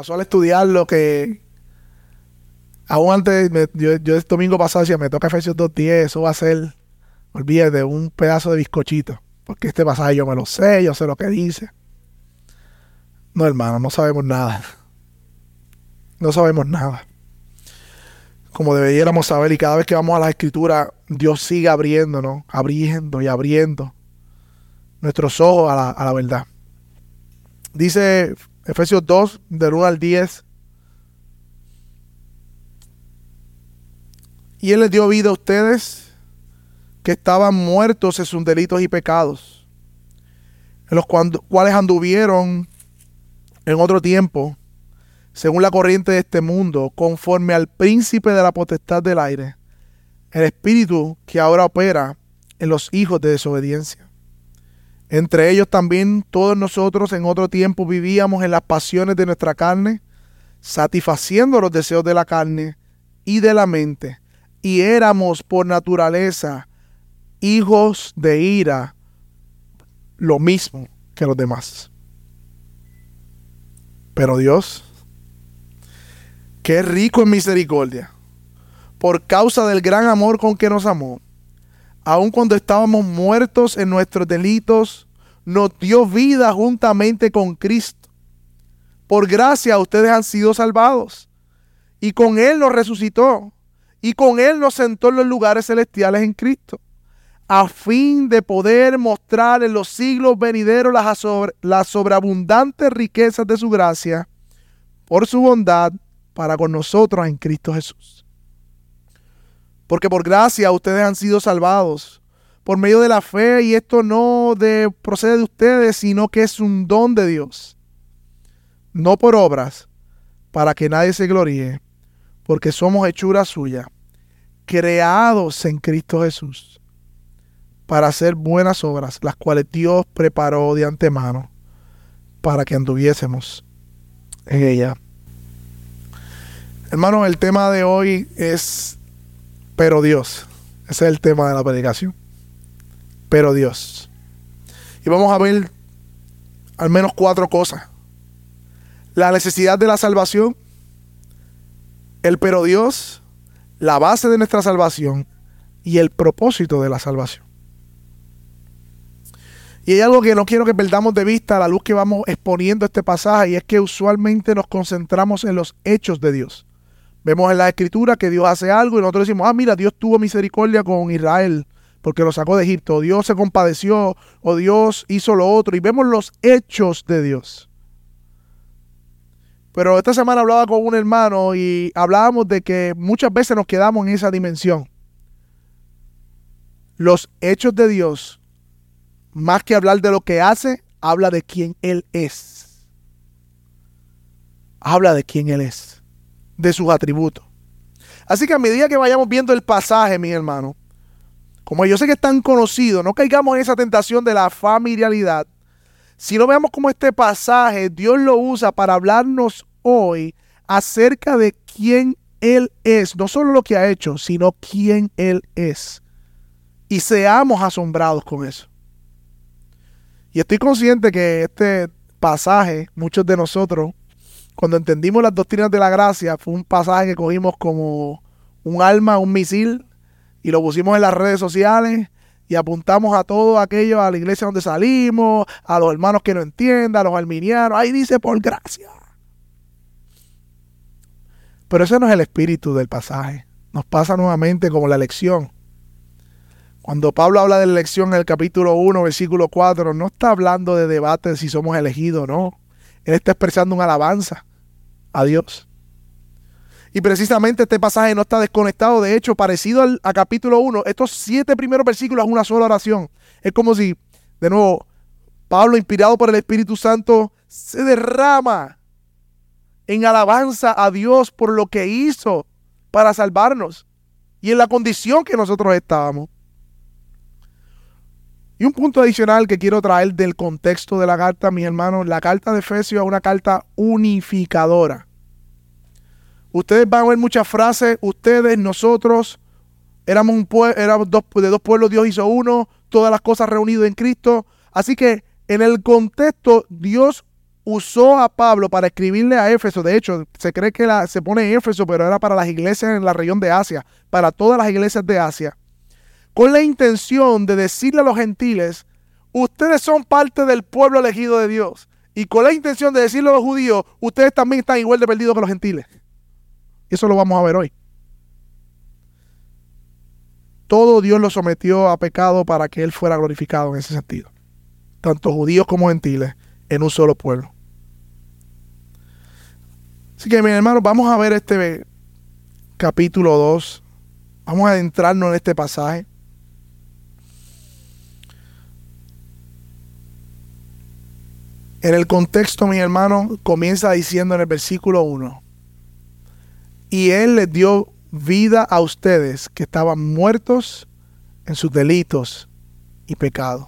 pasó al estudiar lo que aún antes, yo, yo el domingo pasado decía, me toca Efesios 2.10, eso va a ser, olvídate, un pedazo de bizcochito. Porque este pasaje yo me lo sé, yo sé lo que dice. No, hermano, no sabemos nada. No sabemos nada. Como deberíamos saber, y cada vez que vamos a la escritura, Dios sigue abriéndonos, abriendo y abriendo nuestros ojos a la, a la verdad. Dice Efesios 2, del 1 al 10. Y Él les dio vida a ustedes que estaban muertos en sus delitos y pecados, en los cuales anduvieron en otro tiempo, según la corriente de este mundo, conforme al príncipe de la potestad del aire, el espíritu que ahora opera en los hijos de desobediencia. Entre ellos también todos nosotros en otro tiempo vivíamos en las pasiones de nuestra carne, satisfaciendo los deseos de la carne y de la mente, y éramos por naturaleza hijos de ira, lo mismo que los demás. Pero Dios, es rico en misericordia, por causa del gran amor con que nos amó, aun cuando estábamos muertos en nuestros delitos, nos dio vida juntamente con Cristo. Por gracia ustedes han sido salvados. Y con Él nos resucitó. Y con Él nos sentó en los lugares celestiales en Cristo. A fin de poder mostrar en los siglos venideros las, sobre, las sobreabundantes riquezas de su gracia por su bondad para con nosotros en Cristo Jesús. Porque por gracia ustedes han sido salvados por medio de la fe y esto no de, procede de ustedes, sino que es un don de Dios. No por obras, para que nadie se gloríe, porque somos hechura suya, creados en Cristo Jesús, para hacer buenas obras, las cuales Dios preparó de antemano para que anduviésemos en ella. Hermanos, el tema de hoy es pero Dios. Ese es el tema de la predicación. Pero Dios. Y vamos a ver al menos cuatro cosas. La necesidad de la salvación, el pero Dios, la base de nuestra salvación y el propósito de la salvación. Y hay algo que no quiero que perdamos de vista a la luz que vamos exponiendo este pasaje y es que usualmente nos concentramos en los hechos de Dios. Vemos en la escritura que Dios hace algo y nosotros decimos, ah, mira, Dios tuvo misericordia con Israel porque lo sacó de Egipto. Dios se compadeció o Dios hizo lo otro y vemos los hechos de Dios. Pero esta semana hablaba con un hermano y hablábamos de que muchas veces nos quedamos en esa dimensión. Los hechos de Dios, más que hablar de lo que hace, habla de quién Él es. Habla de quién Él es de sus atributos. Así que a medida que vayamos viendo el pasaje, mi hermano, como yo sé que es tan conocido, no caigamos en esa tentación de la familiaridad, no veamos cómo este pasaje Dios lo usa para hablarnos hoy acerca de quién Él es, no solo lo que ha hecho, sino quién Él es. Y seamos asombrados con eso. Y estoy consciente que este pasaje, muchos de nosotros cuando entendimos las doctrinas de la gracia, fue un pasaje que cogimos como un arma, un misil, y lo pusimos en las redes sociales y apuntamos a todo aquello, a la iglesia donde salimos, a los hermanos que no entiendan, a los arminianos. Ahí dice por gracia. Pero ese no es el espíritu del pasaje. Nos pasa nuevamente como la elección. Cuando Pablo habla de la elección en el capítulo 1, versículo 4, no está hablando de debate de si somos elegidos o no. Él está expresando una alabanza a Dios. Y precisamente este pasaje no está desconectado, de hecho, parecido al a capítulo 1, estos siete primeros versículos es una sola oración. Es como si, de nuevo, Pablo, inspirado por el Espíritu Santo, se derrama en alabanza a Dios por lo que hizo para salvarnos y en la condición que nosotros estábamos. Y un punto adicional que quiero traer del contexto de la carta, mis hermanos, la carta de Efesios es una carta unificadora. Ustedes van a ver muchas frases, ustedes, nosotros, éramos, un de dos pueblos, Dios hizo uno, todas las cosas reunidas en Cristo. Así que en el contexto, Dios usó a Pablo para escribirle a Éfeso. De hecho, se cree que se pone Éfeso, pero era para las iglesias en la región de Asia, para todas las iglesias de Asia, con la intención de decirle a los gentiles, ustedes son parte del pueblo elegido de Dios. Y con la intención de decirle a los judíos, ustedes también están igual de perdidos que los gentiles. Eso lo vamos a ver hoy. Todo Dios lo sometió a pecado para que Él fuera glorificado en ese sentido. Tanto judíos como gentiles en un solo pueblo. Así que, mis hermanos, vamos a ver este capítulo 2. Vamos a adentrarnos en este pasaje. En el contexto, mis hermanos, comienza diciendo en el versículo 1, y Él les dio vida a ustedes que estaban muertos en sus delitos y pecados.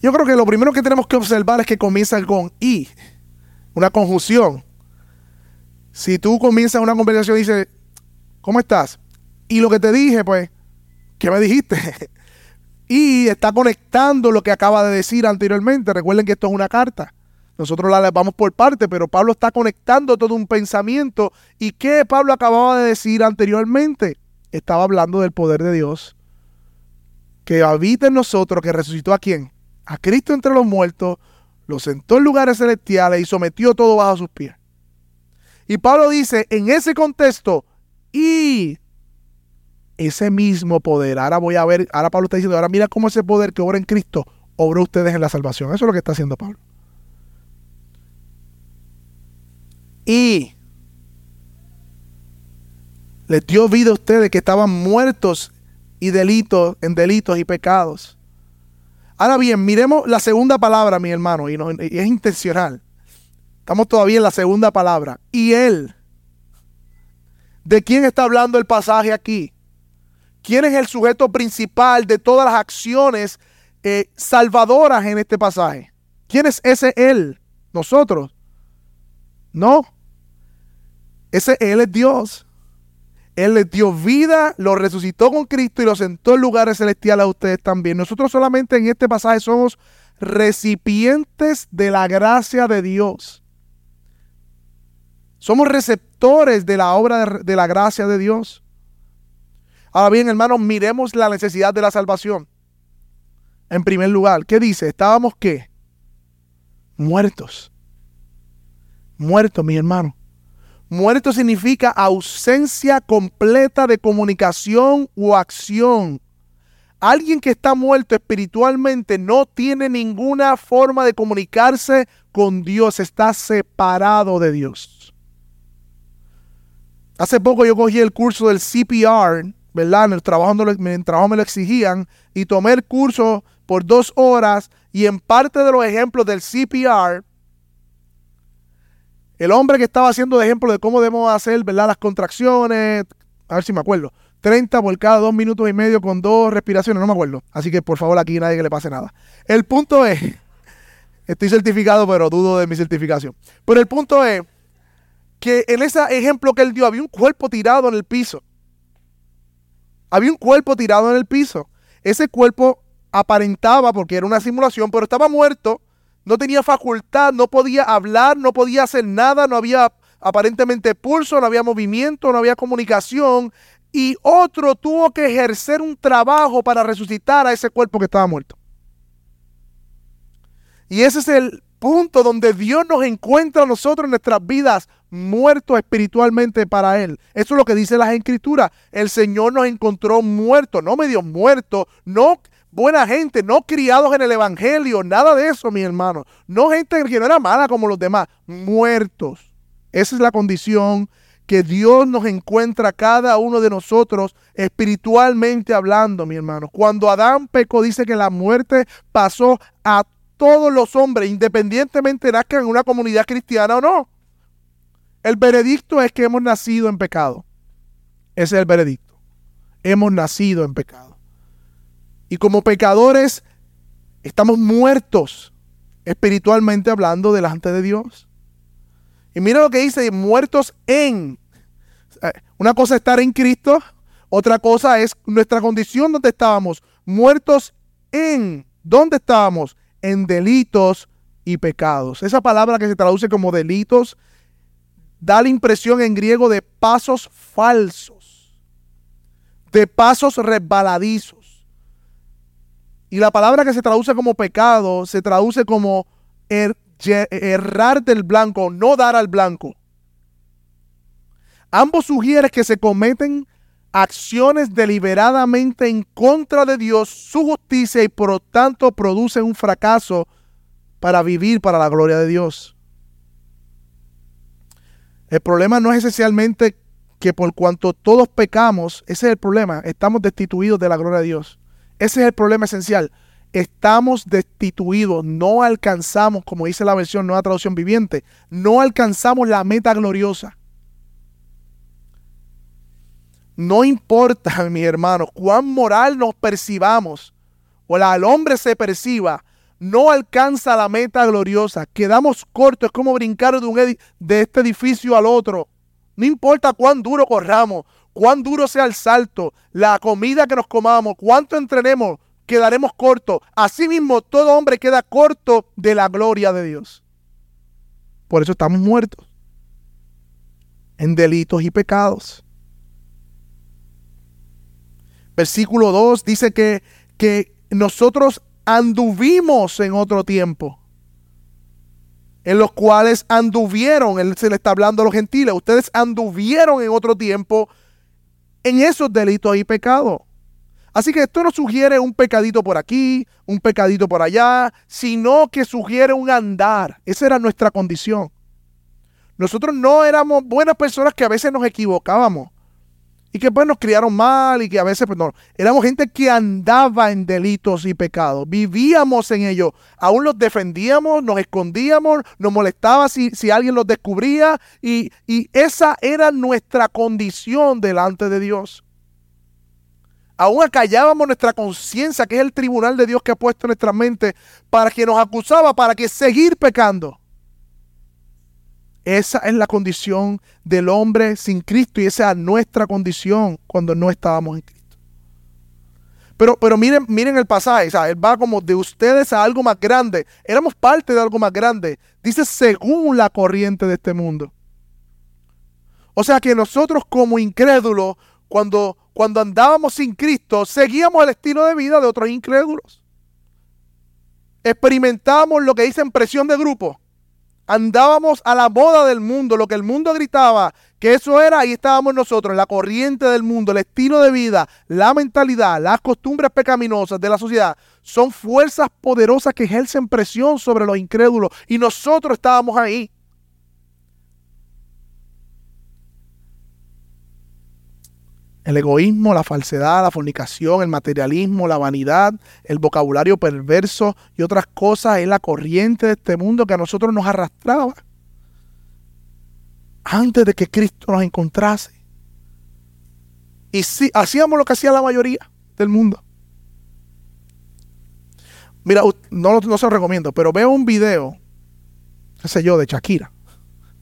Yo creo que lo primero que tenemos que observar es que comienza con y, una conjunción. Si tú comienzas una conversación y dices, ¿cómo estás? Y lo que te dije, pues, ¿qué me dijiste? y está conectando lo que acaba de decir anteriormente. Recuerden que esto es una carta. Nosotros la vamos por parte, pero Pablo está conectando todo un pensamiento. ¿Y qué Pablo acababa de decir anteriormente? Estaba hablando del poder de Dios que habita en nosotros, que resucitó a quién? a Cristo entre los muertos, lo sentó en lugares celestiales y sometió todo bajo sus pies. Y Pablo dice, en ese contexto, y ese mismo poder, ahora voy a ver, ahora Pablo está diciendo, ahora mira cómo ese poder que obra en Cristo obra ustedes en la salvación. Eso es lo que está haciendo Pablo. Y les dio vida a ustedes que estaban muertos y delitos, en delitos y pecados Ahora bien, miremos la segunda palabra, mi hermano, y, es intencional. Estamos todavía en la segunda palabra. Y él. ¿De quién está hablando el pasaje aquí? ¿Quién es el sujeto principal de todas las acciones eh, salvadoras en este pasaje? ¿Quién es ese él? Nosotros. No. Ese él es Dios. Él les dio vida, lo resucitó con Cristo y lo sentó en lugares celestiales a ustedes también. Nosotros solamente en este pasaje somos recipientes de la gracia de Dios. Somos receptores de la obra de, la gracia de Dios. Ahora bien, hermanos, miremos la necesidad de la salvación. En primer lugar, ¿qué dice? Estábamos qué? Muertos. Muertos, mi hermano. Muerto significa ausencia completa de comunicación o acción. Alguien que está muerto espiritualmente no tiene ninguna forma de comunicarse con Dios, está separado de Dios. Hace poco yo cogí el curso del CPR, ¿verdad? En el trabajo, en el trabajo me lo exigían y tomé el curso por dos horas y en parte de los ejemplos del CPR el hombre que estaba haciendo de ejemplo de cómo debemos hacer, ¿verdad? Las contracciones, a ver si me acuerdo. 30 por cada dos minutos y medio con dos respiraciones, no me acuerdo. Así que por favor aquí nadie que le pase nada. El punto es, estoy certificado pero dudo de mi certificación. Pero el punto es que en ese ejemplo que él dio había un cuerpo tirado en el piso. Había un cuerpo tirado en el piso. Ese cuerpo aparentaba, porque era una simulación, pero estaba muerto no tenía facultad, no podía hablar, no podía hacer nada, no había aparentemente pulso, no había movimiento, no había comunicación. Y otro tuvo que ejercer un trabajo para resucitar a ese cuerpo que estaba muerto. Y ese es el punto donde Dios nos encuentra a nosotros en nuestras vidas muertos espiritualmente para Él. Eso es lo que dice las escrituras. El Señor nos encontró muertos, no medio muertos, no buena gente, no criados en el Evangelio, nada de eso, mi hermano. No gente que no era mala como los demás, muertos. Esa es la condición que Dios nos encuentra cada uno de nosotros espiritualmente hablando, mi hermano. Cuando Adán pecó, dice que la muerte pasó a todos los hombres, independientemente de que en una comunidad cristiana o no. El veredicto es que hemos nacido en pecado. Ese es el veredicto. Hemos nacido en pecado. Y como pecadores estamos muertos espiritualmente hablando delante de Dios. Y mira lo que dice, muertos en. Una cosa es estar en Cristo, otra cosa es nuestra condición donde estábamos, muertos en. ¿Dónde estábamos? En delitos y pecados. Esa palabra que se traduce como delitos da la impresión en griego de pasos falsos, de pasos resbaladizos. Y la palabra que se traduce como pecado se traduce como er, errar del blanco, no dar al blanco. Ambos sugieren que se cometen acciones deliberadamente en contra de Dios, su justicia y por lo tanto producen un fracaso para vivir para la gloria de Dios. El problema no es esencialmente que por cuanto todos pecamos, ese es el problema, estamos destituidos de la gloria de Dios. Ese es el problema esencial. Estamos destituidos, no alcanzamos, como dice la versión Nueva Traducción Viviente, no alcanzamos la meta gloriosa. No importa, mi hermano, cuán moral nos percibamos o la, al hombre se perciba, no alcanza la meta gloriosa. Quedamos cortos, es como brincar de, un este edificio al otro. No importa cuán duro corramos, cuán duro sea el salto, la comida que nos comamos, cuánto entrenemos, quedaremos cortos. Asimismo, todo hombre queda corto de la gloria de Dios. Por eso estamos muertos en delitos y pecados. Versículo 2 dice que, que nosotros anduvimos en otro tiempo, en los cuales anduvieron, él se le está hablando a los gentiles, ustedes anduvieron en otro tiempo en esos delitos y pecados. Así que esto no sugiere un pecadito por aquí, un pecadito por allá, sino que sugiere un andar. Esa era nuestra condición. Nosotros no éramos buenas personas que a veces nos equivocábamos y que pues nos criaron mal y que a veces pues éramos gente que andaba en delitos y pecados, vivíamos en ellos, aún los defendíamos, nos escondíamos, nos molestaba si, si alguien los descubría y, y esa era nuestra condición delante de Dios. Aún acallábamos nuestra conciencia, que es el tribunal de Dios que ha puesto en nuestra mente, para que nos acusaba, para que seguir pecando. Esa es la condición del hombre sin Cristo y esa es nuestra condición cuando no estábamos en Cristo. Pero, pero miren, miren el pasaje, él va como de ustedes a algo más grande. Éramos parte de algo más grande. Dice según la corriente de este mundo. O sea que nosotros como incrédulos, cuando, cuando andábamos sin Cristo, seguíamos el estilo de vida de otros incrédulos. Experimentábamos lo que dicen presión de grupo andábamos a la moda del mundo, lo que el mundo gritaba, que eso era, ahí estábamos nosotros, la corriente del mundo, el estilo de vida, la mentalidad, las costumbres pecaminosas de la sociedad, son fuerzas poderosas que ejercen presión sobre los incrédulos y nosotros estábamos ahí. El egoísmo, la falsedad, la fornicación, el materialismo, la vanidad, el vocabulario perverso y otras cosas es la corriente de este mundo que a nosotros nos arrastraba antes de que Cristo nos encontrase. Y sí, hacíamos lo que hacía la mayoría del mundo. Mira, no, no se lo recomiendo, pero veo un video, qué sé yo, de Shakira.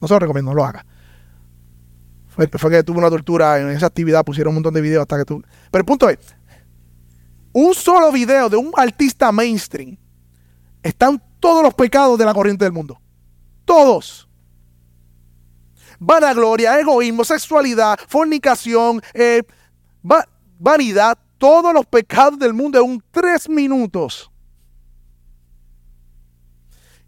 No se lo recomiendo, no lo haga. Fue, que tuvo una tortura en esa actividad, pusieron un montón de videos hasta que tú. Pero el punto es, un solo video de un artista mainstream están todos los pecados de la corriente del mundo. Todos. Vanagloria, egoísmo, sexualidad, fornicación, eh, vanidad, todos los pecados del mundo en tres minutos.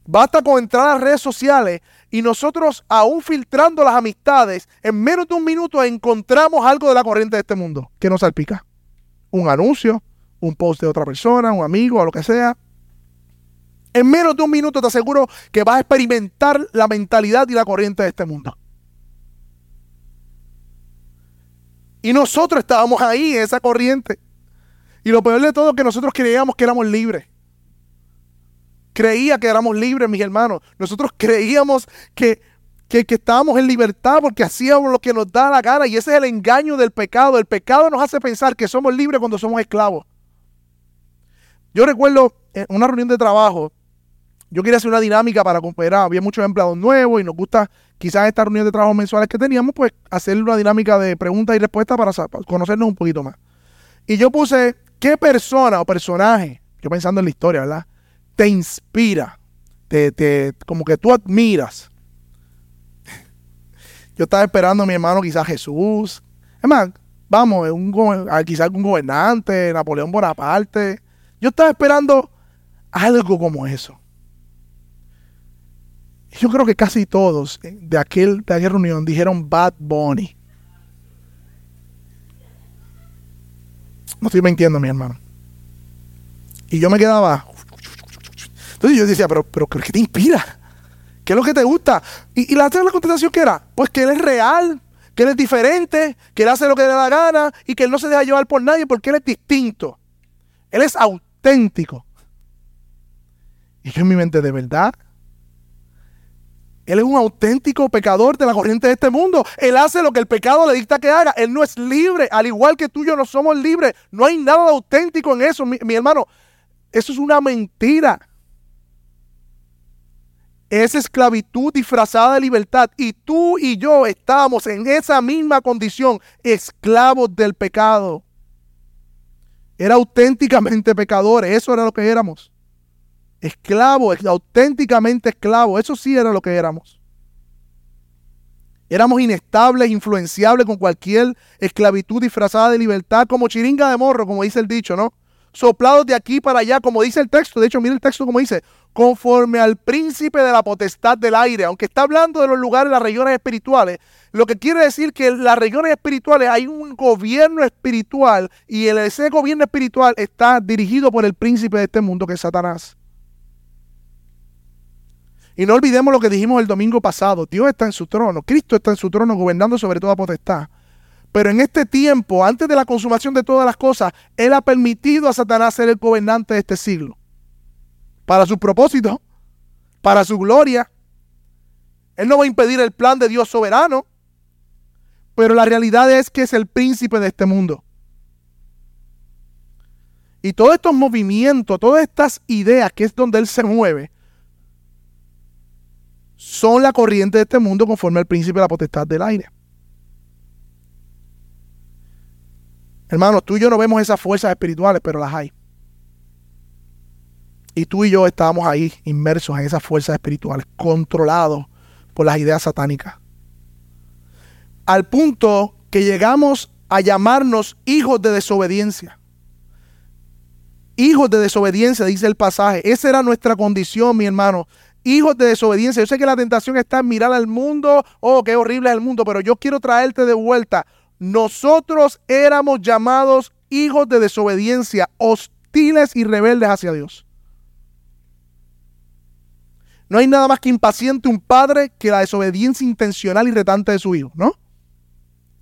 Basta con entrar a redes sociales y nosotros, aún filtrando las amistades, en menos de un minuto encontramos algo de la corriente de este mundo que nos salpica. Un anuncio, un post de otra persona, un amigo, o lo que sea. En menos de un minuto te aseguro que vas a experimentar la mentalidad y la corriente de este mundo. Y nosotros estábamos ahí en esa corriente. Y lo peor de todo es que nosotros creíamos que éramos libres creía que éramos libres, mis hermanos. Nosotros creíamos que, que, estábamos en libertad porque hacíamos lo que nos da la gana. Y ese es el engaño del pecado. El pecado nos hace pensar que somos libres cuando somos esclavos. Yo recuerdo en una reunión de trabajo, yo quería hacer una dinámica para cooperar. Había muchos empleados nuevos y nos gusta quizás estas reuniones de trabajo mensuales que teníamos, pues hacer una dinámica de preguntas y respuestas para conocernos un poquito más. Y yo puse, ¿qué persona o personaje? Yo pensando en la historia, ¿verdad? Te inspira. te, como que tú admiras. Yo estaba esperando a mi hermano quizás Jesús. Es más, vamos, un, quizás algún gobernante, Napoleón Bonaparte. Yo estaba esperando algo como eso. Yo creo que casi todos de, aquel, de aquella reunión dijeron Bad Bunny. No estoy mintiendo, mi hermano. Y yo me quedaba. Entonces yo decía, pero, pero ¿qué te inspira? ¿Qué es lo que te gusta? Y, la, la contestación que era, pues que él es real, que él es diferente, que él hace lo que le da la gana y que él no se deja llevar por nadie porque él es distinto. Él es auténtico. Y yo en mi mente, ¿de verdad? Él es un auténtico pecador de la corriente de este mundo. Él hace lo que el pecado le dicta que haga. Él no es libre, al igual que tú y yo no somos libres. No hay nada auténtico en eso, mi hermano. Eso es una mentira. Es esclavitud disfrazada de libertad. Y tú y yo estábamos en esa misma condición, esclavos del pecado. Era auténticamente pecadores. Eso era lo que éramos esclavo, auténticamente esclavo. Eso sí era lo que éramos. Éramos inestables, influenciables con cualquier esclavitud disfrazada de libertad, como chiringa de morro, como dice el dicho, ¿no? Soplados de aquí para allá, como dice el texto. De hecho, mira el texto como dice, conforme al príncipe de la potestad del aire. Aunque está hablando de los lugares, las regiones espirituales, lo que quiere decir que en las regiones espirituales hay un gobierno espiritual y ese gobierno espiritual está dirigido por el príncipe de este mundo, que es Satanás. Y no olvidemos lo que dijimos el domingo pasado. Dios está en su trono, Cristo está en su trono gobernando sobre toda potestad. Pero en este tiempo, antes de la consumación de todas las cosas, Él ha permitido a Satanás ser el gobernante de este siglo. Para su propósito, para su gloria. Él no va a impedir el plan de Dios soberano. Pero la realidad es que es el príncipe de este mundo. Y todos estos movimientos, todas estas ideas, que es donde Él se mueve, son la corriente de este mundo conforme al príncipe de la potestad del aire. Hermanos, tú y yo no vemos esas fuerzas espirituales, pero las hay. Y tú y yo estábamos ahí inmersos en esas fuerzas espirituales, controlados por las ideas satánicas. Al punto que llegamos a llamarnos hijos de desobediencia. Hijos de desobediencia, dice el pasaje. Esa era nuestra condición, mi hermano hijos de desobediencia. Yo sé que la tentación está en mirar al mundo, oh, qué horrible es el mundo, pero yo quiero traerte de vuelta. Nosotros éramos llamados hijos de desobediencia, hostiles y rebeldes hacia Dios. No hay nada más que impaciente un padre que la desobediencia intencional y retante de su hijo, ¿no?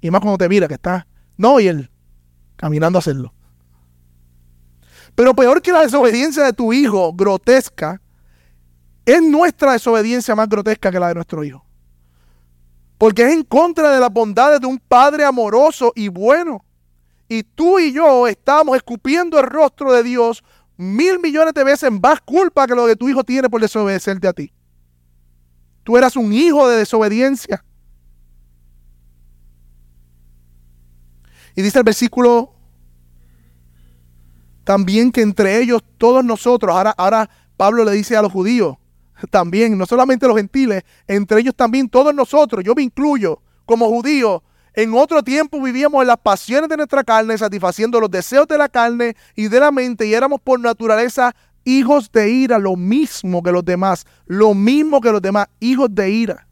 Y más cuando te mira que está, no, y él caminando a hacerlo. Pero peor que la desobediencia de tu hijo, grotesca, es nuestra desobediencia más grotesca que la de nuestro hijo. Porque es en contra de las bondades de un padre amoroso y bueno. Y tú y yo estamos escupiendo el rostro de Dios mil millones de veces más culpa que lo que tu hijo tiene por desobedecerte a ti. Tú eras un hijo de desobediencia. Y dice el versículo también que entre ellos, todos nosotros, ahora, ahora Pablo le dice a los judíos, también, no solamente los gentiles, entre ellos también todos nosotros, yo me incluyo como judío, en otro tiempo vivíamos en las pasiones de nuestra carne, satisfaciendo los deseos de la carne y de la mente, y éramos por naturaleza hijos de ira, lo mismo que los demás, lo mismo que los demás, hijos de ira.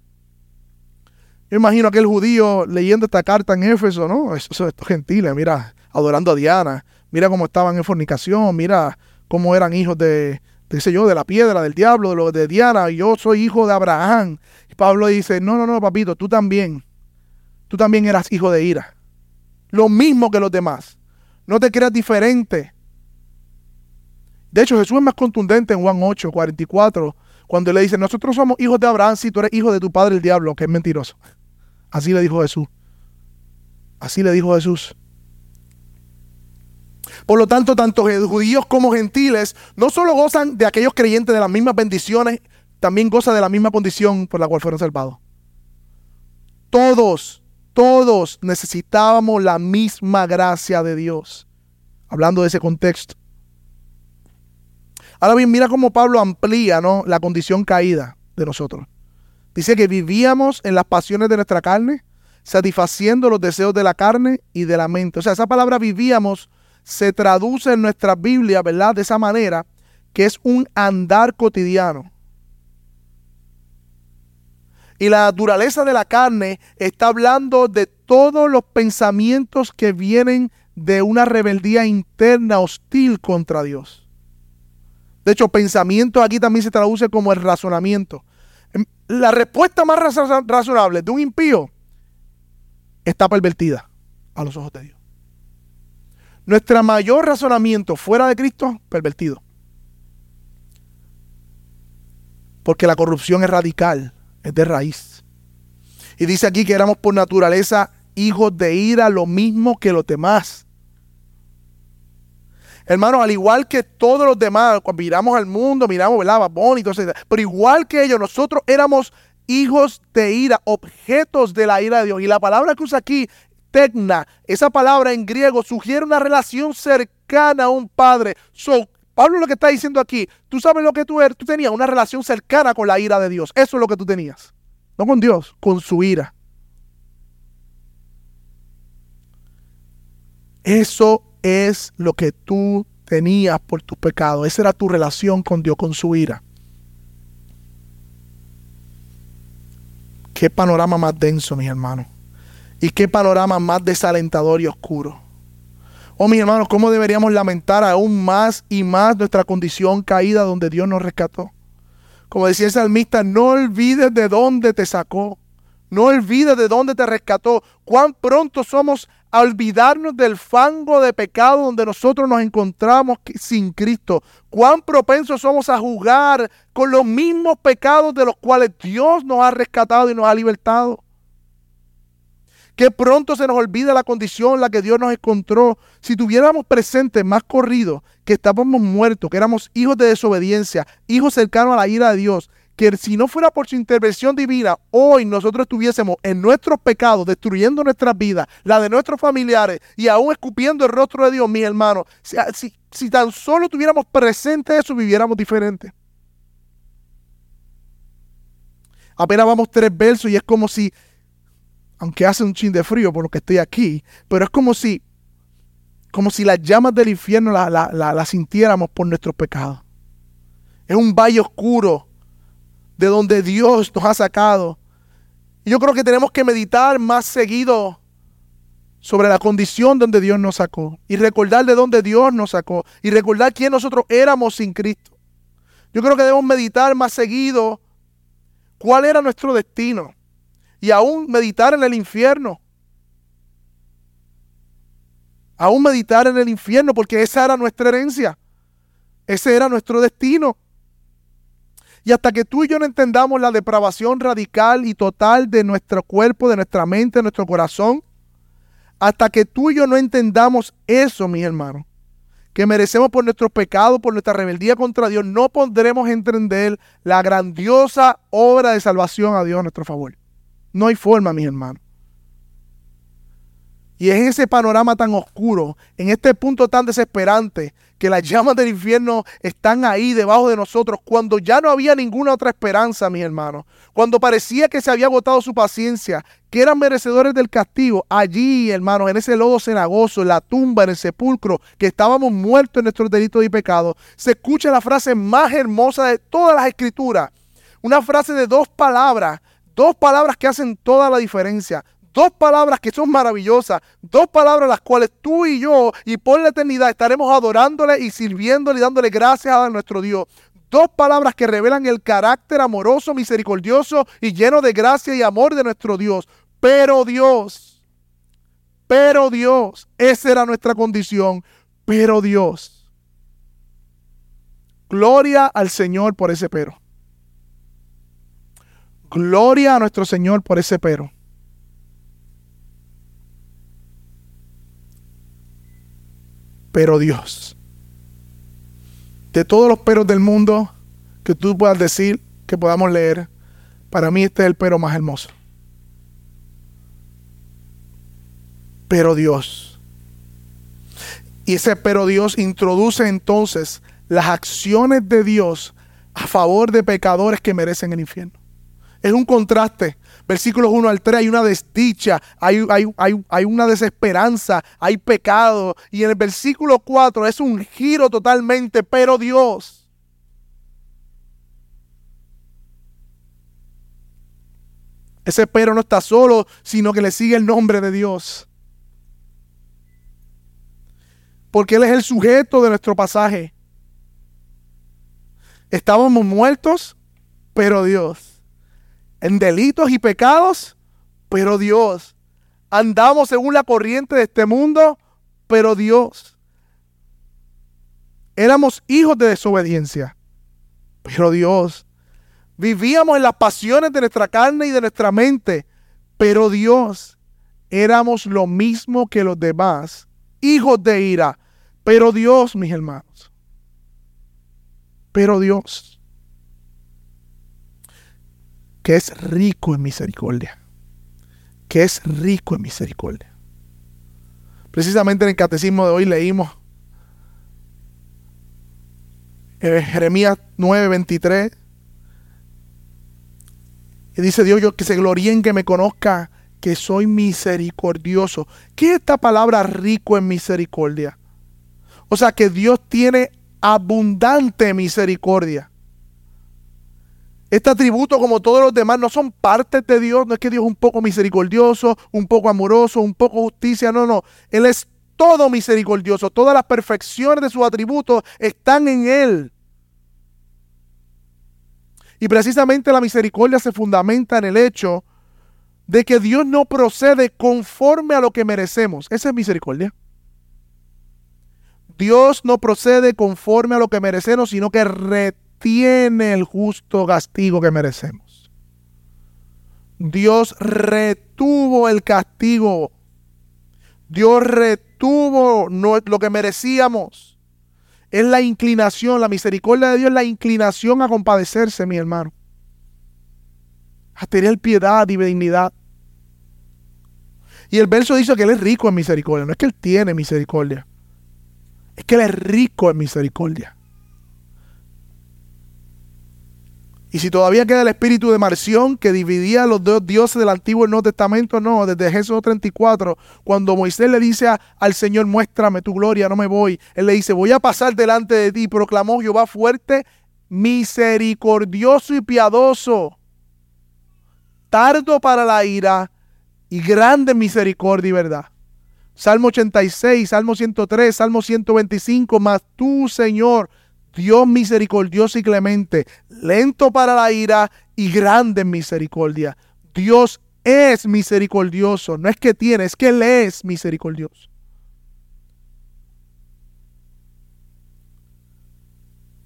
Yo imagino aquel judío leyendo esta carta en Éfeso, ¿no? Eso, estos gentiles, mira, adorando a Diana, mira cómo estaban en fornicación, mira cómo eran hijos de, dice yo, de la piedra, del diablo, de lo de Diana, yo soy hijo de Abraham. Y Pablo dice, no, no, no, papito, tú también, tú también eras hijo de ira. Lo mismo que los demás. No te creas diferente. De hecho, Jesús es más contundente en Juan 8, 44, cuando le dice, nosotros somos hijos de Abraham, si tú eres hijo de tu padre el diablo, que es mentiroso. Así le dijo Jesús. Así le dijo Jesús. Por lo tanto, tanto judíos como gentiles no solo gozan de aquellos creyentes de las mismas bendiciones, también gozan de la misma condición por la cual fueron salvados. Todos, todos necesitábamos la misma gracia de Dios. Hablando de ese contexto. Ahora bien, mira cómo Pablo amplía ¿no? la condición caída de nosotros. Dice que vivíamos en las pasiones de nuestra carne, satisfaciendo los deseos de la carne y de la mente. O sea, esa palabra vivíamos se traduce en nuestra Biblia, ¿verdad? De esa manera, que es un andar cotidiano. Y la naturaleza de la carne está hablando de todos los pensamientos que vienen de una rebeldía interna hostil contra Dios. De hecho, pensamiento aquí también se traduce como el razonamiento. Em, la respuesta más razonable de un impío está pervertida a los ojos de Dios. Nuestro mayor razonamiento fuera de Cristo, pervertido. Porque la corrupción es radical, es de raíz. Y dice aquí que éramos por naturaleza hijos de ira, lo mismo que los demás. Hermanos, al igual que todos los demás, cuando miramos al mundo, miramos, ¿verdad? bonito, pero igual que ellos, nosotros éramos hijos de ira, objetos de la ira de Dios. Y la palabra que usa aquí, tecna, esa palabra en griego sugiere una relación cercana a un padre. So, Pablo lo que está diciendo aquí, tú sabes lo que tú eres, tú tenías una relación cercana con la ira de Dios. Eso es lo que tú tenías. No con Dios, con su ira. Eso es lo que tú tenías por tus pecados. Esa era tu relación con Dios, con su ira. Qué panorama más denso, mis hermanos. Y qué panorama más desalentador y oscuro. Oh, mis hermanos, ¿cómo deberíamos lamentar aún más y más nuestra condición caída donde Dios nos rescató? Como decía el salmista, no olvides de dónde te sacó. No olvides de dónde te rescató. Cuán pronto somos a olvidarnos del fango de pecado donde nosotros nos encontramos sin Cristo. Cuán propensos somos a jugar con los mismos pecados de los cuales Dios nos ha rescatado y nos ha libertado. Qué pronto se nos olvida la condición en la que Dios nos encontró. Si tuviéramos presente más corrido que estábamos muertos, que éramos hijos de desobediencia, hijos cercanos a la ira de Dios, que si no fuera por su intervención divina, hoy nosotros estuviésemos en nuestros pecados, destruyendo nuestras vidas, la de nuestros familiares y aún escupiendo el rostro de Dios, mis hermanos. Si, si, tan solo tuviéramos presente eso, viviéramos diferente. Apenas vamos tres versos y es como si, aunque hace un chin de frío por lo que estoy aquí, pero es como si, como si las llamas del infierno las la, sintiéramos por nuestros pecados. Es un valle oscuro de donde Dios nos ha sacado. Y yo creo que tenemos que meditar más seguido sobre la condición donde Dios nos sacó y recordar de dónde Dios nos sacó y recordar quién nosotros éramos sin Cristo. Yo creo que debemos meditar más seguido cuál era nuestro destino y aún meditar en el infierno. Aún meditar en el infierno porque esa era nuestra herencia. Ese era nuestro destino. Y hasta que tú y yo no entendamos la depravación radical y total de nuestro cuerpo, de nuestra mente, de nuestro corazón, hasta que tú y yo no entendamos eso, mis hermanos, que merecemos por nuestros pecados, por nuestra rebeldía contra Dios, no podremos entender la grandiosa obra de salvación a Dios a nuestro favor. No hay forma, mis hermanos. Y es en ese panorama tan oscuro, en este punto tan desesperante, que las llamas del infierno están ahí debajo de nosotros, cuando ya no había ninguna otra esperanza, mis hermanos, cuando parecía que se había agotado su paciencia, que eran merecedores del castigo, allí, hermanos, en ese lodo cenagoso, en la tumba, en el sepulcro, que estábamos muertos en nuestros delitos y pecados, se escucha la frase más hermosa de todas las escrituras, una frase de dos palabras, dos palabras que hacen toda la diferencia, Dos palabras que son maravillosas, dos palabras las cuales tú y yo y por la eternidad estaremos adorándole y sirviéndole y dándole gracias a nuestro Dios. Dos palabras que revelan el carácter amoroso, misericordioso y lleno de gracia y amor de nuestro Dios. Pero Dios, pero Dios, esa era nuestra condición. Pero Dios, gloria al Señor por ese pero. Gloria a nuestro Señor por ese pero. pero Dios. De todos los peros del mundo que tú puedas decir, que podamos leer, para mí este es el pero más hermoso. Pero Dios. Y ese pero Dios introduce entonces las acciones de Dios a favor de pecadores que merecen el infierno. Es un contraste. Versículos 1 al 3 hay una desdicha, hay, hay, una desesperanza, hay pecado. Y en el versículo 4 es un giro totalmente, pero Dios. Ese pero no está solo, sino que le sigue el nombre de Dios. Porque Él es el sujeto de nuestro pasaje. Estábamos muertos, pero Dios. En delitos y pecados, pero Dios. Andamos según la corriente de este mundo, pero Dios. Éramos hijos de desobediencia, pero Dios. Vivíamos en las pasiones de nuestra carne y de nuestra mente, pero Dios. Éramos lo mismo que los demás, hijos de ira, pero Dios, mis hermanos pero Dios, que es rico en misericordia, que es rico en misericordia. Precisamente en el catecismo de hoy leímos eh, Jeremías 9:23. Y dice Dios, yo que se gloríen que me conozca, que soy misericordioso. ¿Qué es esta palabra rico en misericordia? O sea, que Dios tiene abundante misericordia. Este atributo, como todos los demás, no son partes de Dios. No es que Dios es un poco misericordioso, un poco amoroso, un poco justicia. No, no. Él es todo misericordioso. Todas las perfecciones de sus atributos están en Él. Y precisamente la misericordia se fundamenta en el hecho de que Dios no procede conforme a lo que merecemos. Esa es misericordia. Dios no procede conforme a lo que merecemos, sino que retiene el justo castigo que merecemos. Dios retuvo el castigo. Dios retuvo lo que merecíamos. Es la inclinación, la misericordia de Dios, la inclinación a compadecerse, mi hermano. A tener piedad y benignidad. Y el verso dice que Él es rico en misericordia, no es que Él tiene misericordia es que Él es rico en misericordia. Y si todavía queda el espíritu de Marción que dividía a los dos dioses del Antiguo y Nuevo Testamento, no, desde Jesús 34, cuando Moisés le dice al Señor, muéstrame tu gloria, no me voy. Él le dice, voy a pasar delante de ti, proclamó Jehová fuerte, misericordioso y piadoso, tardo para la ira y grande misericordia y verdad. Salmo 86, Salmo 103, Salmo 125, mas tú, Señor, Dios misericordioso y clemente, lento para la ira y grande en misericordia. Dios es misericordioso, no es que tiene, es que Él es misericordioso.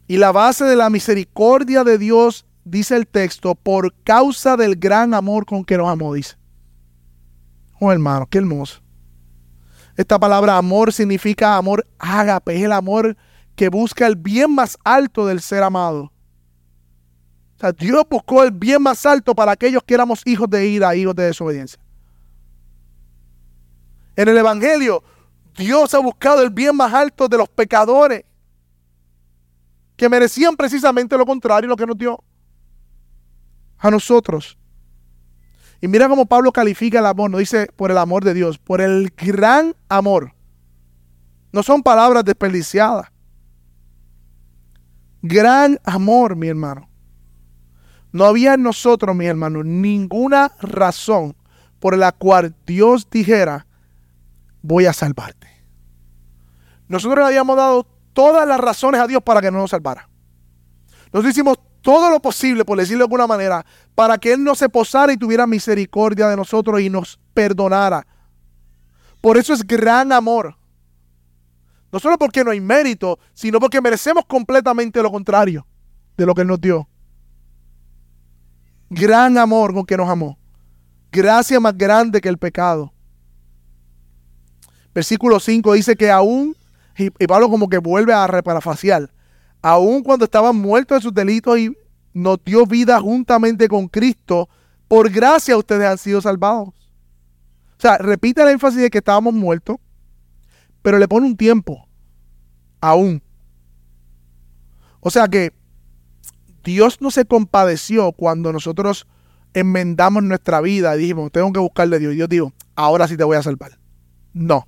Y la base de la misericordia de Dios, dice el texto, por causa del gran amor con que nos amó, dice. Oh hermano, qué hermoso. Esta palabra amor significa amor ágape, es el amor que busca el bien más alto del ser amado. O sea, Dios buscó el bien más alto para aquellos que éramos hijos de ira, hijos de desobediencia. En el Evangelio, Dios ha buscado el bien más alto de los pecadores, que merecían precisamente lo contrario, lo que nos dio a nosotros. Y mira cómo Pablo califica el amor, no dice por el amor de Dios, por el gran amor. No son palabras desperdiciadas. Gran amor, mi hermano. No había en nosotros, mi hermano, ninguna razón por la cual Dios dijera, voy a salvarte. Nosotros le habíamos dado todas las razones a Dios para que no nos salvara. Nosotros hicimos todo lo posible, por decirlo de alguna manera, para que Él no se posara y tuviera misericordia de nosotros y nos perdonara. Por eso es gran amor. No solo porque no hay mérito, sino porque merecemos completamente lo contrario de lo que Él nos dio. Gran amor con que nos amó. Gracia más grande que el pecado. Versículo 5 dice que aún, y, Pablo como que vuelve a reparafaciar, aun cuando estaban muertos de sus delitos y nos dio vida juntamente con Cristo, por gracia ustedes han sido salvados. O sea, repite el énfasis de que estábamos muertos, pero le pone un tiempo, aún. O sea que Dios no se compadeció cuando nosotros enmendamos nuestra vida y dijimos, tengo que buscarle a Dios. Y Dios dijo, ahora sí te voy a salvar. No.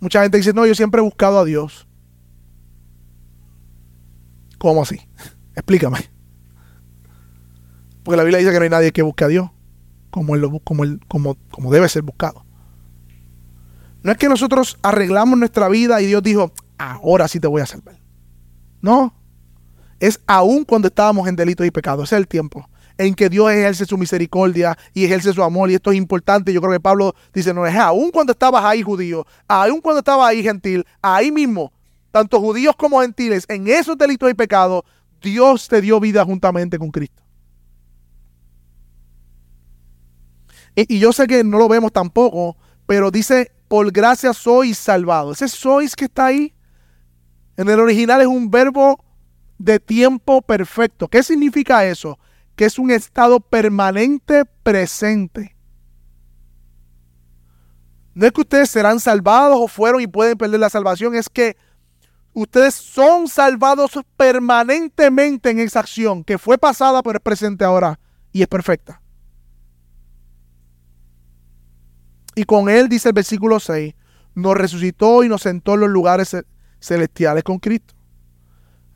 Mucha gente dice, no, yo siempre he buscado a Dios. ¿Cómo así? Explícame. Porque la Biblia dice que no hay nadie que busque a Dios como, él, como, él, como, como debe ser buscado. No es que nosotros arreglamos nuestra vida y Dios dijo, ahora sí te voy a salvar. No. Es aún cuando estábamos en delitos y pecados. Ese es el tiempo en que Dios ejerce su misericordia y ejerce su amor. Y esto es importante. Yo creo que Pablo dice, no es aún cuando estabas ahí judío, aún cuando estabas ahí gentil, ahí mismo, tanto judíos como gentiles, en esos delitos y pecados, Dios te dio vida juntamente con Cristo. Y, y yo sé que no lo vemos tampoco, pero dice, por gracia sois salvado. Ese sois que está ahí, en el original es un verbo de tiempo perfecto. ¿Qué significa eso? Que es un estado permanente presente. No es que ustedes serán salvados o fueron y pueden perder la salvación, es que ustedes son salvados permanentemente en esa acción que fue pasada pero es presente ahora y es perfecta. Y con él, dice el versículo 6, nos resucitó y nos sentó en los lugares celestiales con Cristo.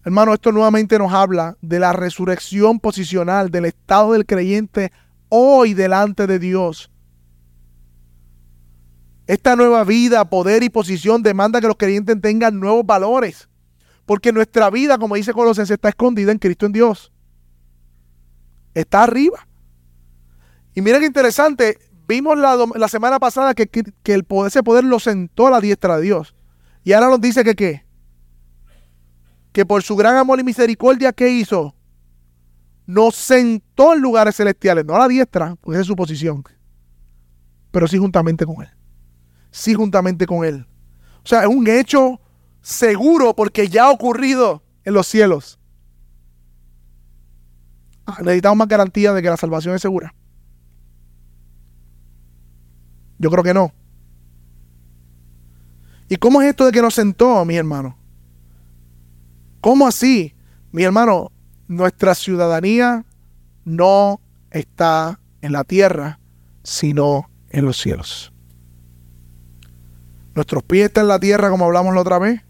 Hermano, esto nuevamente nos habla de la resurrección posicional, del estado del creyente hoy delante de Dios. Esta nueva vida, poder y posición demanda que los creyentes tengan nuevos valores. Porque nuestra vida, como dice Colosenses, está escondida en Cristo en Dios. Está arriba. Y mira qué interesante, Vimos la, semana pasada que, el poder, ese poder lo sentó a la diestra de Dios. Y ahora nos dice que qué. Que por su gran amor y misericordia, ¿qué hizo? Nos sentó en lugares celestiales, no a la diestra, porque es su posición. Pero sí juntamente con Él. Sí juntamente con Él. O sea, es un hecho seguro porque ya ha ocurrido en los cielos. Necesitamos más garantía de que la salvación es segura. Yo creo que no. ¿Y cómo es esto de que nos sentó, mi hermano? ¿Cómo así? Mi hermano, nuestra ciudadanía no está en la tierra, sino en los cielos. Nuestros pies están en la tierra, como hablamos la otra vez,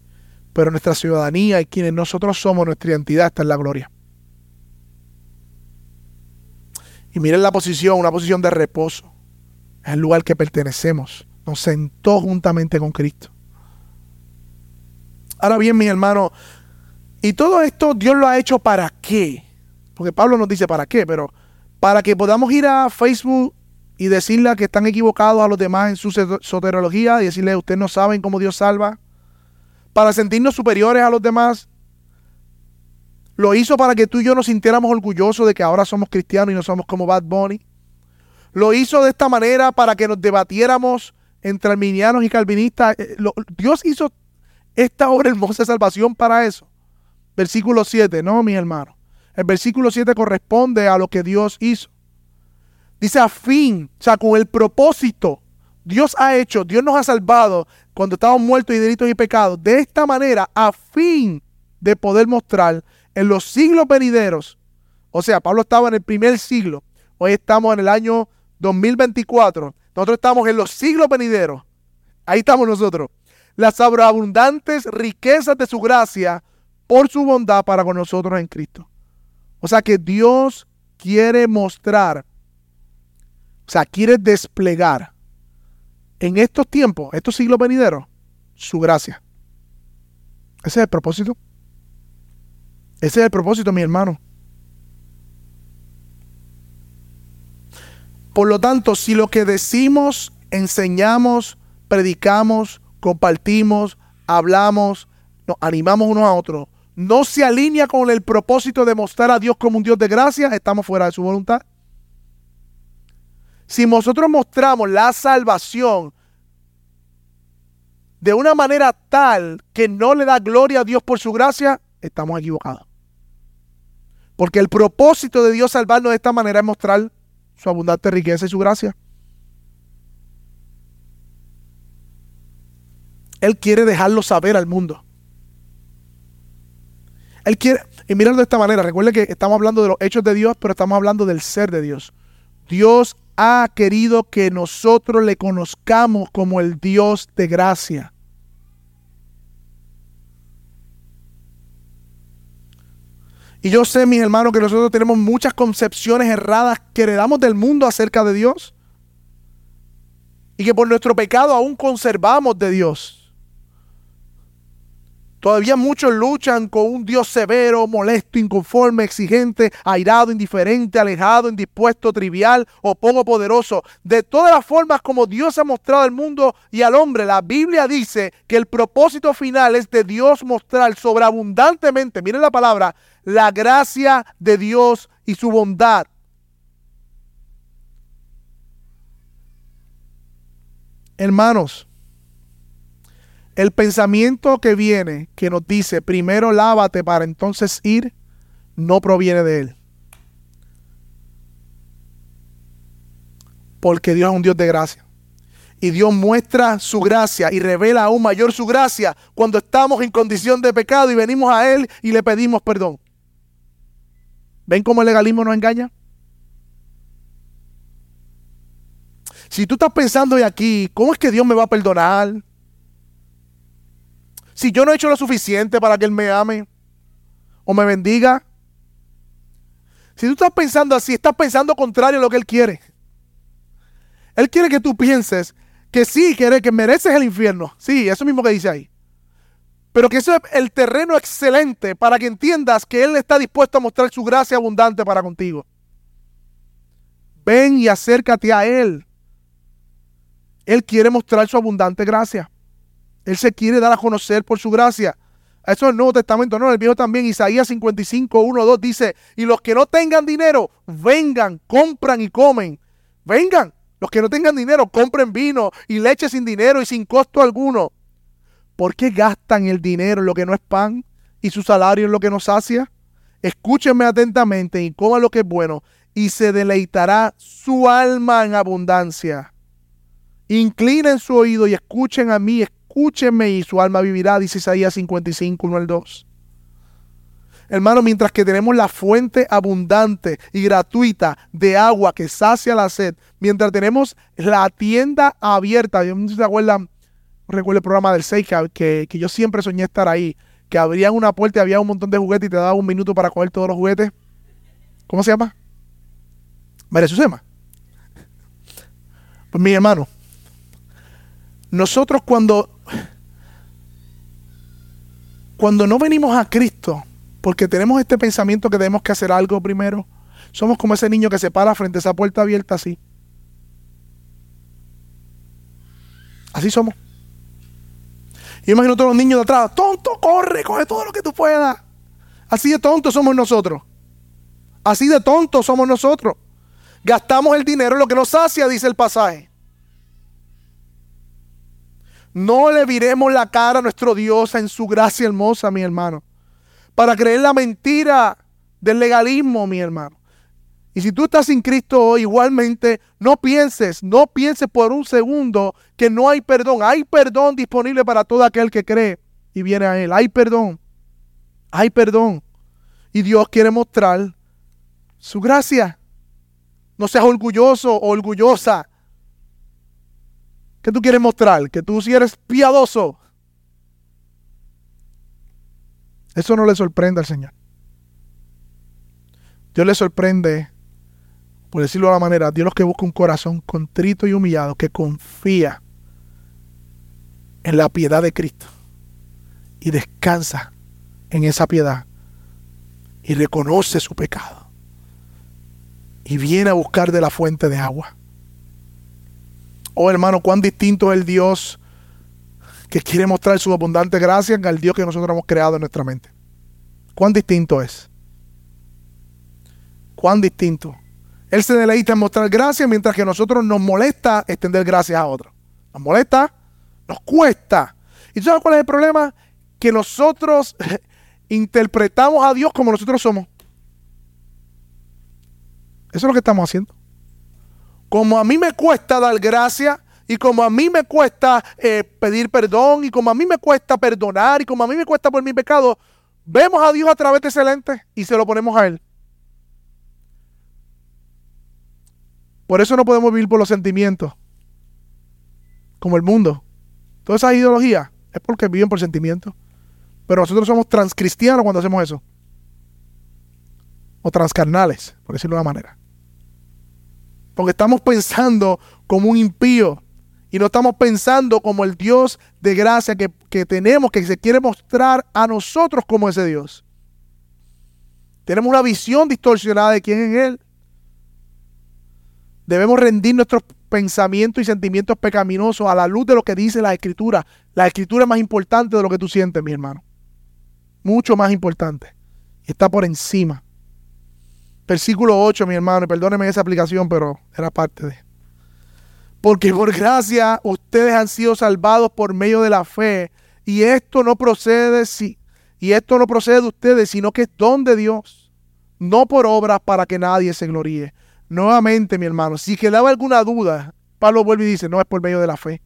pero nuestra ciudadanía y quienes nosotros somos, nuestra identidad está en la gloria. Y miren la posición, una posición de reposo es el lugar que pertenecemos. Nos sentó juntamente con Cristo. Ahora bien, mis hermanos, y todo esto Dios lo ha hecho para qué? Porque Pablo nos dice para qué, pero para que podamos ir a Facebook y decirle que están equivocados a los demás en su soterología y decirle ustedes no saben cómo Dios salva. Para sentirnos superiores a los demás. Lo hizo para que tú y yo nos sintiéramos orgullosos de que ahora somos cristianos y no somos como Bad Bunny. Lo hizo de esta manera para que nos debatiéramos entre arminianos y calvinistas. Eh, Dios hizo esta obra hermosa de salvación para eso. Versículo 7, no, mis hermanos. El versículo 7 corresponde a lo que Dios hizo. Dice a fin, o sea, con el propósito. Dios ha hecho, Dios nos ha salvado cuando estábamos muertos y delitos y pecados. De esta manera, a fin de poder mostrar en los siglos venideros. O sea, Pablo estaba en el primer siglo. Hoy estamos en el año 2024, nosotros estamos en los siglos venideros. Ahí estamos nosotros. Las abundantes riquezas de su gracia por su bondad para con nosotros en Cristo. O sea que Dios quiere mostrar, o sea, quiere desplegar en estos tiempos, estos siglos venideros, su gracia. Ese es el propósito. Ese es el propósito, mi hermano. Por lo tanto, si lo que decimos, enseñamos, predicamos, compartimos, hablamos, nos animamos unos a otros, no se alinea con el propósito de mostrar a Dios como un Dios de gracia, estamos fuera de su voluntad. Si nosotros mostramos la salvación de una manera tal que no le da gloria a Dios por su gracia, estamos equivocados. Porque el propósito de Dios salvarnos de esta manera es mostrar su abundante riqueza y su gracia. Él quiere dejarlo saber al mundo. Él quiere, y mirando de esta manera, recuerde que estamos hablando de los hechos de Dios, pero estamos hablando del ser de Dios. Dios ha querido que nosotros le conozcamos como el Dios de gracia. Y yo sé, mis hermanos, que nosotros tenemos muchas concepciones erradas que heredamos del mundo acerca de Dios. Y que por nuestro pecado aún conservamos de Dios. Todavía muchos luchan con un Dios severo, molesto, inconforme, exigente, airado, indiferente, alejado, indispuesto, trivial o poco poderoso. De todas las formas como Dios ha mostrado al mundo y al hombre, la Biblia dice que el propósito final es de Dios mostrar sobreabundantemente, miren la palabra, la gracia de Dios y su bondad. Hermanos, el pensamiento que viene, que nos dice, primero lávate para entonces ir, no proviene de Él. Porque Dios es un Dios de gracia. Y Dios muestra su gracia y revela aún mayor su gracia cuando estamos en condición de pecado y venimos a Él y le pedimos perdón. ¿Ven cómo el legalismo nos engaña? Si tú estás pensando de aquí, ¿cómo es que Dios me va a perdonar? Si yo no he hecho lo suficiente para que Él me ame o me bendiga. Si tú estás pensando así, estás pensando contrario a lo que Él quiere. Él quiere que tú pienses que sí, que, que mereces el infierno. Sí, eso mismo que dice ahí. Pero que eso es el terreno excelente para que entiendas que Él está dispuesto a mostrar su gracia abundante para contigo. Ven y acércate a Él. Él quiere mostrar su abundante gracia. Él se quiere dar a conocer por su gracia. Eso es el Nuevo Testamento, no, el Viejo también. Isaías 55, 1, 2 dice, y los que no tengan dinero, vengan, compran y comen. Vengan, los que no tengan dinero, compren vino y leche sin dinero y sin costo alguno. ¿Por qué gastan el dinero en lo que no es pan y su salario en lo que no sacia? Escúchenme atentamente y coman lo que es bueno y se deleitará su alma en abundancia. Inclinen su oído y escuchen a mí, escúchenme y su alma vivirá, dice Isaías 55, 1 al 2. Hermano, mientras que tenemos la fuente abundante y gratuita de agua que sacia la sed, mientras tenemos la tienda abierta, yo no sé si se acuerdan, recuerdo el programa del 6, que, que, yo siempre soñé estar ahí, que abrían una puerta y había un montón de juguetes y te daba un minuto para coger todos los juguetes. ¿Cómo se llama? María Susema. Pues mi hermano, nosotros cuando cuando no venimos a Cristo, porque tenemos este pensamiento que tenemos que hacer algo primero, somos como ese niño que se para frente a esa puerta abierta así. Así somos. Y imagino todos los niños de atrás, tonto, corre, coge todo lo que tú puedas. Así de tontos somos nosotros. Así de tontos somos nosotros. Gastamos el dinero en lo que nos sacia, dice el pasaje. No le viremos la cara a nuestro Dios en su gracia hermosa, mi hermano. Para creer la mentira del legalismo, mi hermano. Y si tú estás sin Cristo hoy, igualmente, no pienses, no pienses por un segundo que no hay perdón. Hay perdón disponible para todo aquel que cree y viene a Él. Hay perdón. Hay perdón. Y Dios quiere mostrar su gracia. No seas orgulloso o orgullosa ¿Qué tú quieres mostrar? Que tú sí eres piadoso. Eso no le sorprende al Señor. Dios le sorprende, por decirlo de la manera, Dios los que busca un corazón contrito y humillado, que confía en la piedad de Cristo y descansa en esa piedad y reconoce su pecado y viene a buscar de la fuente de agua. Oh hermano, cuán distinto es el Dios que quiere mostrar su abundante gracia al Dios que nosotros hemos creado en nuestra mente. Cuán distinto es. Cuán distinto. Él se deleita en mostrar gracia mientras que a nosotros nos molesta extender gracias a otros. Nos molesta, nos cuesta. ¿Y tú sabes cuál es el problema? Que nosotros interpretamos a Dios como nosotros somos. Eso es lo que estamos haciendo como a mí me cuesta dar gracia y como a mí me cuesta eh, pedir perdón y como a mí me cuesta perdonar y como a mí me cuesta por mi pecado, vemos a Dios a través de ese lente y se lo ponemos a Él. Por eso no podemos vivir por los sentimientos, como el mundo. Todas esas ideologías es porque viven por sentimientos. Pero nosotros somos transcristianos cuando hacemos eso. O transcarnales, por decirlo de una manera. Porque estamos pensando como un impío. Y no estamos pensando como el Dios de gracia que, que tenemos, que se quiere mostrar a nosotros como ese Dios. Tenemos una visión distorsionada de quién es Él. Debemos rendir nuestros pensamientos y sentimientos pecaminosos a la luz de lo que dice la Escritura. La Escritura es más importante de lo que tú sientes, mi hermano. Mucho más importante. Está por encima. Versículo 8, mi hermano, y perdóneme esa aplicación, pero era parte de. Porque por gracia ustedes han sido salvados por medio de la fe. Y esto no procede si, y esto no procede de ustedes, sino que es don de Dios. No por obras para que nadie se gloríe. Nuevamente, mi hermano, si quedaba alguna duda, Pablo vuelve y dice, no es por medio de la fe.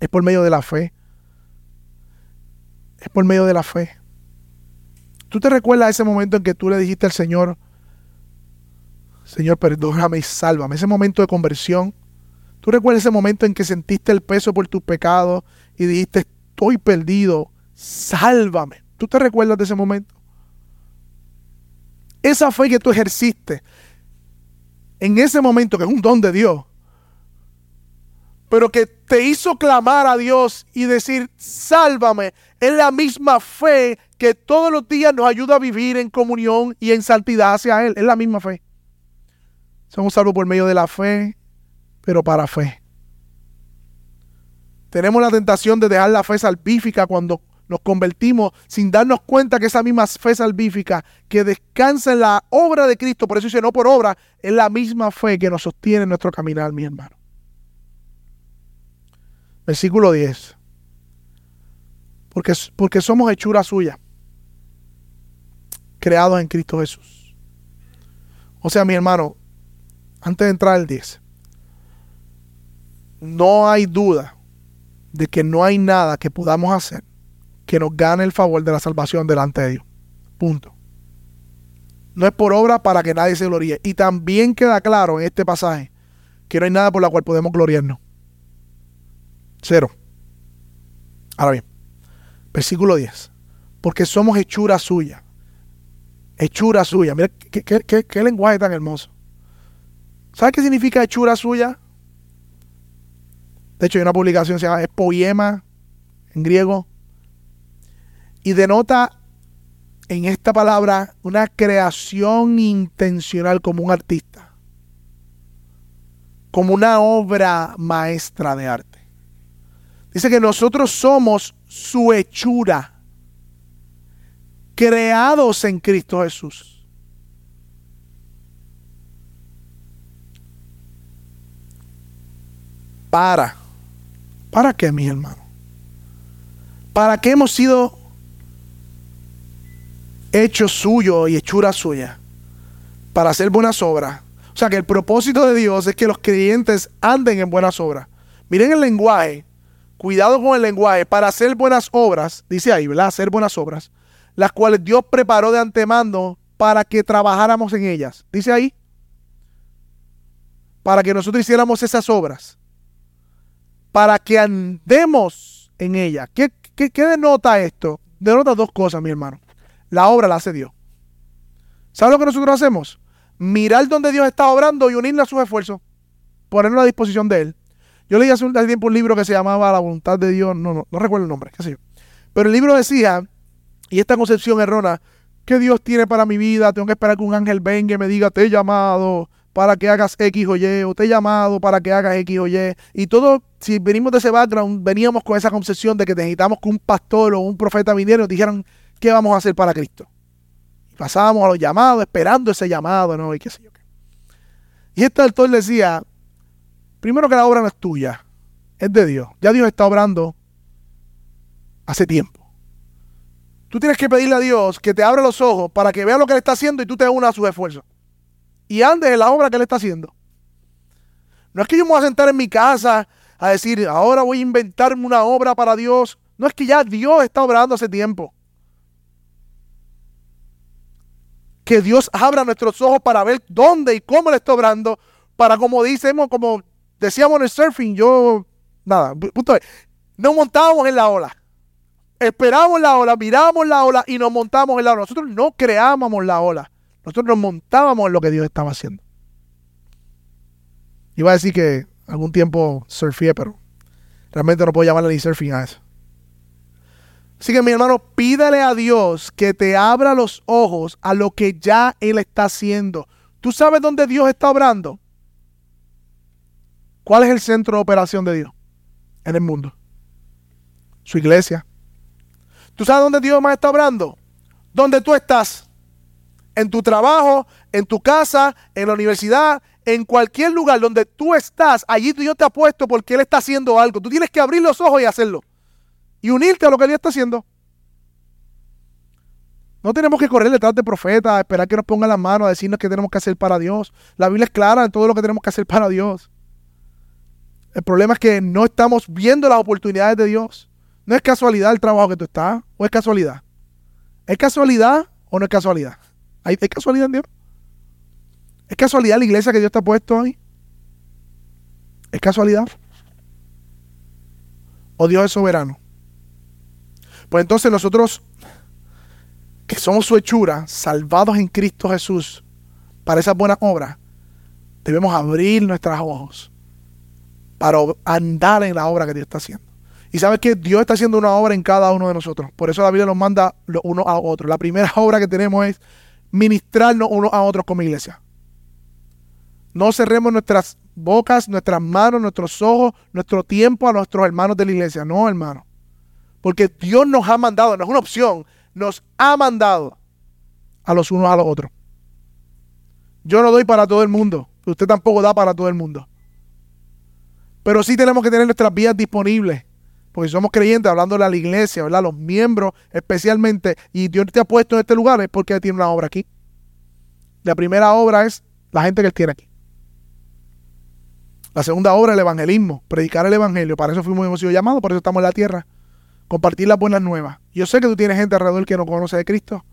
Es por medio de la fe. Es por medio de la fe. ¿Tú te recuerdas ese momento en que tú le dijiste al Señor, Señor, perdóname y sálvame? Ese momento de conversión. ¿Tú recuerdas ese momento en que sentiste el peso por tus pecados y dijiste, estoy perdido, sálvame? ¿Tú te recuerdas de ese momento? Esa fe que tú ejerciste, en ese momento, que es un don de Dios, pero que te hizo clamar a Dios y decir, sálvame, es la misma fe que todos los días nos ayuda a vivir en comunión y en santidad hacia Él. Es la misma fe. Somos salvos por medio de la fe, pero para fe. Tenemos la tentación de dejar la fe salvífica cuando nos convertimos sin darnos cuenta que esa misma fe salvífica que descansa en la obra de Cristo, por eso dice no por obra, es la misma fe que nos sostiene en nuestro caminar, mi hermano. Versículo 10. Porque, porque somos hechura suya, creados en Cristo Jesús. O sea, mi hermano, antes de entrar al 10, no hay duda de que no hay nada que podamos hacer que nos gane el favor de la salvación delante de Dios. Punto. No es por obra para que nadie se gloríe. Y también queda claro en este pasaje que no hay nada por la cual podemos gloriarnos. Cero. Ahora bien, versículo 10. Porque somos hechura suya. Hechura suya. Mira qué, qué lenguaje tan hermoso. ¿Sabes qué significa hechura suya? De hecho, hay una publicación que se llama es poema en griego y denota en esta palabra una creación intencional como un artista, como una obra maestra de arte. Dice que nosotros somos su hechura, creados en Cristo Jesús. Para, ¿para qué, mis hermanos? ¿Para qué hemos sido hecho suyo y hechura suya para hacer buenas obras. O sea que el propósito de Dios es que los creyentes anden en buenas obras. Miren el lenguaje, cuidado con el lenguaje, para hacer buenas obras, dice ahí, ¿verdad? Hacer buenas obras, las cuales Dios preparó de antemano para que trabajáramos en ellas. Dice ahí, para que nosotros hiciéramos esas obras, para que andemos en ellas. ¿Qué, qué, qué denota esto? Denota dos cosas, mi hermano. La obra la hace Dios. ¿Sabes lo que nosotros hacemos? Mirar donde Dios está obrando y unirle a sus esfuerzos. Ponerlo a disposición de Él. Yo leí hace un tiempo un libro que se llamaba La voluntad de Dios. No, no, no recuerdo el nombre, qué sé yo. Pero el libro decía, y esta concepción errónea, que Dios tiene para mi vida, tengo que esperar que un ángel venga y me diga, te he llamado para que hagas X o Y, o te he llamado para que hagas X o Y. Y todo, si venimos de ese background, veníamos con esa concepción de que necesitamos que un pastor o un profeta viniera y nos dijeran, ¿qué vamos a hacer para Cristo? Y pasábamos a los llamados, esperando ese llamado, ¿no? Y qué sé yo qué. Y este autor decía, primero que la obra no es tuya, es de Dios. Ya Dios está obrando hace tiempo. Tú tienes que pedirle a Dios que te abra los ojos para que vea lo que Él está haciendo y tú te unas a sus esfuerzos. Y andes en la obra que Él está haciendo. No es que yo me voy a sentar en mi casa a decir, ahora voy a inventarme una obra para Dios. No es que ya Dios está obrando hace tiempo. que Dios abra nuestros ojos para ver dónde y cómo le está obrando, para como decimos, como decíamos en el surfing, yo, nada, punto es, nos montábamos en la ola. Esperábamos la ola, mirábamos la ola y nos montamos en la ola. Nosotros no creábamos la ola. Nosotros nos montábamos en lo que Dios estaba haciendo. Iba a decir que algún tiempo surfé, pero realmente no puedo llamarle ni surfing a eso. Así que mi hermano, pídale a Dios que te abra los ojos a lo que ya Él está haciendo. ¿Tú sabes dónde Dios está obrando? ¿Cuál es el centro de operación de Dios en el mundo? Su iglesia. ¿Tú sabes dónde Dios más está obrando? Donde tú estás. En tu trabajo, en tu casa, en la universidad, en cualquier lugar donde tú estás, allí Dios te ha puesto porque Él está haciendo algo. Tú tienes que abrir los ojos y hacerlo. Y unirte a lo que Dios está haciendo. No tenemos que correr detrás de profetas, esperar que nos pongan las manos a decirnos qué tenemos que hacer para Dios. La Biblia es clara en todo lo que tenemos que hacer para Dios. El problema es que no estamos viendo las oportunidades de Dios. No es casualidad el trabajo que tú estás, o es casualidad. ¿Es casualidad o no es casualidad? ¿Hay, casualidad en Dios? ¿Es casualidad la iglesia que Dios te ha puesto ahí? ¿Es casualidad? ¿O Dios es soberano? Pues entonces nosotros, que somos su hechura, salvados en Cristo Jesús, para esas buenas obras, debemos abrir nuestros ojos para andar en la obra que Dios está haciendo. Y sabes que Dios está haciendo una obra en cada uno de nosotros. Por eso la Biblia nos manda uno a otro. La primera obra que tenemos es ministrarnos unos a otros como iglesia. No cerremos nuestras bocas, nuestras manos, nuestros ojos, nuestro tiempo a nuestros hermanos de la iglesia. No, hermano. Porque Dios nos ha mandado, no es una opción, nos ha mandado a los unos a los otros. Yo no doy para todo el mundo. Usted tampoco da para todo el mundo. Pero sí tenemos que tener nuestras vías disponibles. Porque somos creyentes, hablándole a la iglesia, ¿verdad? Los miembros especialmente. Y Dios te ha puesto en este lugar es porque tiene una obra aquí. La primera obra es la gente que Él tiene aquí. La segunda obra es el evangelismo, predicar el evangelio. Para eso fuimos hemos sido llamados, por eso estamos en la tierra. Compartir las buenas nuevas. Yo sé que tú tienes gente alrededor que no conoce de Cristo.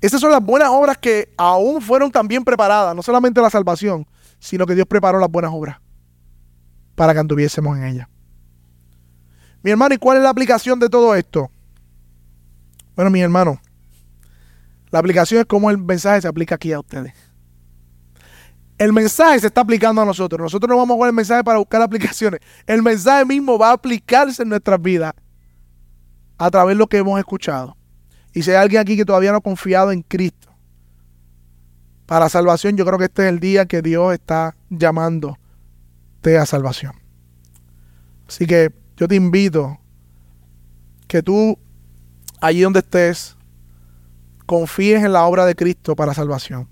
Esas son las buenas obras que aún fueron también preparadas, no solamente la salvación, sino que Dios preparó las buenas obras para que anduviésemos en ellas. Mi hermano, ¿y cuál es la aplicación de todo esto? Bueno, mi hermano, la aplicación es cómo el mensaje se aplica aquí a ustedes. El mensaje se está aplicando a nosotros. Nosotros no vamos a jugar el mensaje para buscar aplicaciones. El mensaje mismo va a aplicarse en nuestras vidas a través de lo que hemos escuchado. Y si hay alguien aquí que todavía no ha confiado en Cristo para salvación, yo creo que este es el día que Dios está llamándote a salvación. Así que yo te invito que tú, allí donde estés, confíes en la obra de Cristo para salvación.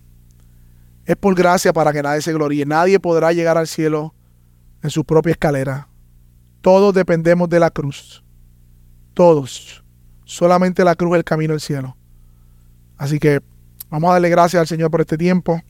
Es por gracia para que nadie se gloríe. Nadie podrá llegar al cielo en su propia escalera. Todos dependemos de la cruz. Todos. Solamente la cruz es el camino al cielo. Así que vamos a darle gracias al Señor por este tiempo.